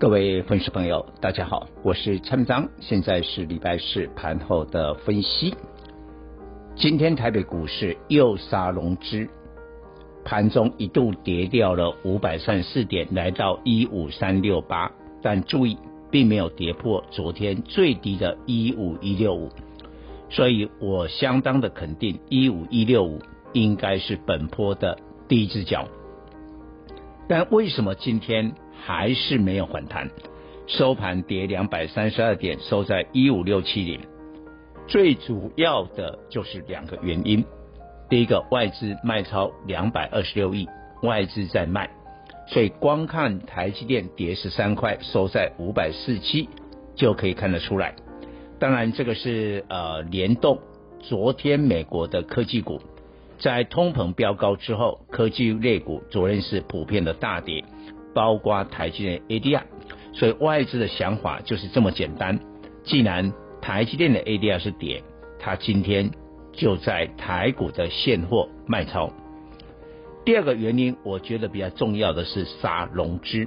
各位粉丝朋友，大家好，我是蔡明彰，现在是礼拜四盘后的分析。今天台北股市又杀融资，盘中一度跌掉了五百三十四点，来到一五三六八，但注意，并没有跌破昨天最低的一五一六五，所以我相当的肯定一五一六五应该是本波的第一只脚。但为什么今天还是没有反弹，收盘跌两百三十二点，收在一五六七零。最主要的就是两个原因，第一个外资卖超两百二十六亿，外资在卖，所以光看台积电跌十三块，收在五百四七，就可以看得出来。当然这个是呃联动，昨天美国的科技股在通膨飙高之后，科技类股昨天是普遍的大跌。包括台积电 ADR，所以外资的想法就是这么简单。既然台积电的 ADR 是跌，它今天就在台股的现货卖超。第二个原因，我觉得比较重要的是杀融资。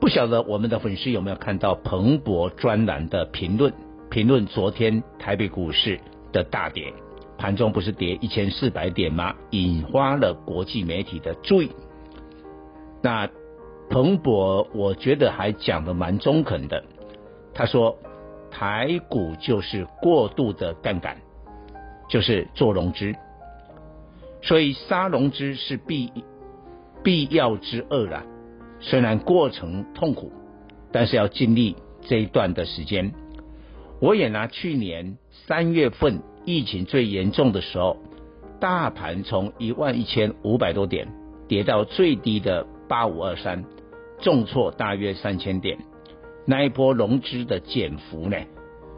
不晓得我们的粉丝有没有看到彭博专栏的评论？评论昨天台北股市的大跌，盘中不是跌一千四百点吗？引发了国际媒体的注意。那彭博我觉得还讲的蛮中肯的，他说台股就是过度的杠杆，就是做融资，所以杀融资是必必要之恶啦。虽然过程痛苦，但是要经历这一段的时间。我也拿去年三月份疫情最严重的时候，大盘从一万一千五百多点跌到最低的。八五二三，重挫大约三千点，那一波融资的减幅呢，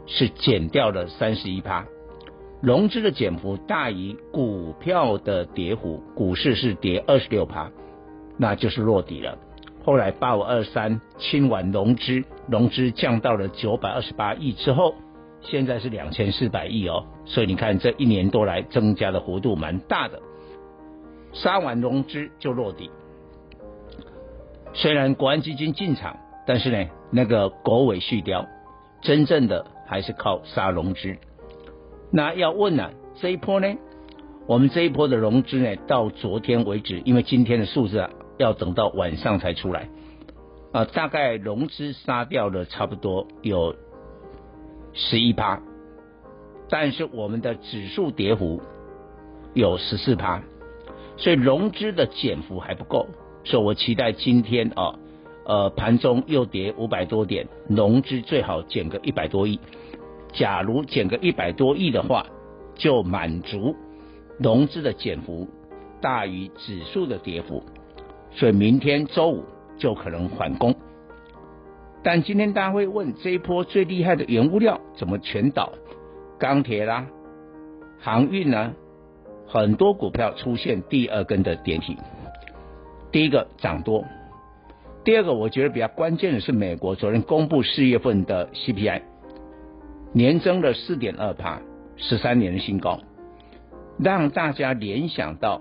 是减掉了三十一趴，融资的减幅大于股票的跌幅，股市是跌二十六趴，那就是落底了。后来八五二三清完融资，融资降到了九百二十八亿之后，现在是两千四百亿哦，所以你看这一年多来增加的幅度蛮大的，杀完融资就落底。虽然国安基金进场，但是呢，那个国委续貂，真正的还是靠杀融资。那要问呢、啊，这一波呢，我们这一波的融资呢，到昨天为止，因为今天的数字啊，要等到晚上才出来啊，大概融资杀掉了差不多有十一趴，但是我们的指数跌幅有十四趴，所以融资的减幅还不够。所以我期待今天啊，呃，盘中又跌五百多点，融资最好减个一百多亿。假如减个一百多亿的话，就满足融资的减幅大于指数的跌幅，所以明天周五就可能反攻。但今天大家会问，这一波最厉害的原物料怎么全倒？钢铁啦，航运呢，很多股票出现第二根的跌停。第一个涨多，第二个我觉得比较关键的是美国昨天公布四月份的 CPI，年增了四点二趴，十三年的新高，让大家联想到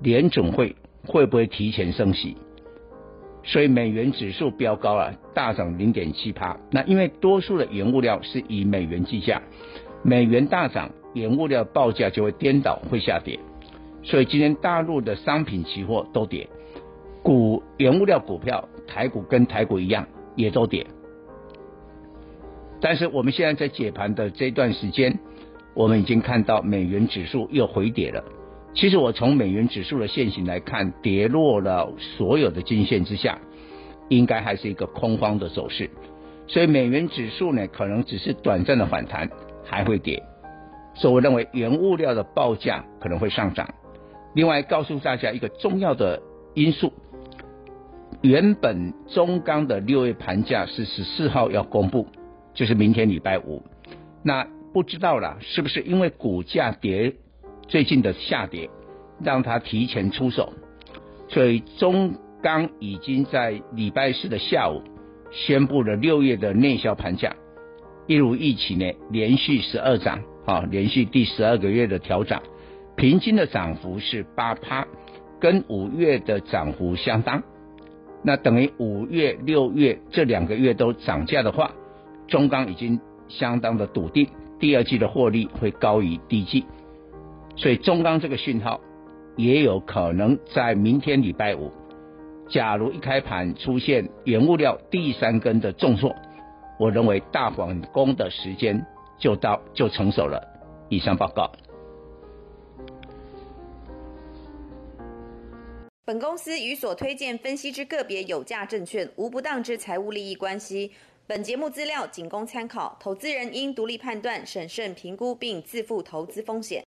联总会会不会提前升息，所以美元指数飙高了，大涨零点七趴。那因为多数的原物料是以美元计价，美元大涨，原物料报价就会颠倒，会下跌，所以今天大陆的商品期货都跌。股原物料股票，台股跟台股一样，也都跌。但是我们现在在解盘的这段时间，我们已经看到美元指数又回跌了。其实我从美元指数的线型来看，跌落了所有的均线之下，应该还是一个空方的走势。所以美元指数呢，可能只是短暂的反弹，还会跌。所以我认为原物料的报价可能会上涨。另外，告诉大家一个重要的因素。原本中钢的六月盘价是十四号要公布，就是明天礼拜五，那不知道了，是不是因为股价跌，最近的下跌，让他提前出手，所以中钢已经在礼拜四的下午宣布了六月的内销盘价，一如预期呢，连续十二涨，啊，连续第十二个月的调涨，平均的涨幅是八趴，跟五月的涨幅相当，那等于五月、六月这两个月都涨价的话，中钢已经相当的笃定，第二季的获利会高于第一季，所以中钢这个讯号也有可能在明天礼拜五，假如一开盘出现原物料第三根的重挫，我认为大反攻的时间就到就成熟了。以上报告。本公司与所推荐分析之个别有价证券无不当之财务利益关系。本节目资料仅供参考，投资人应独立判断、审慎评估并自负投资风险。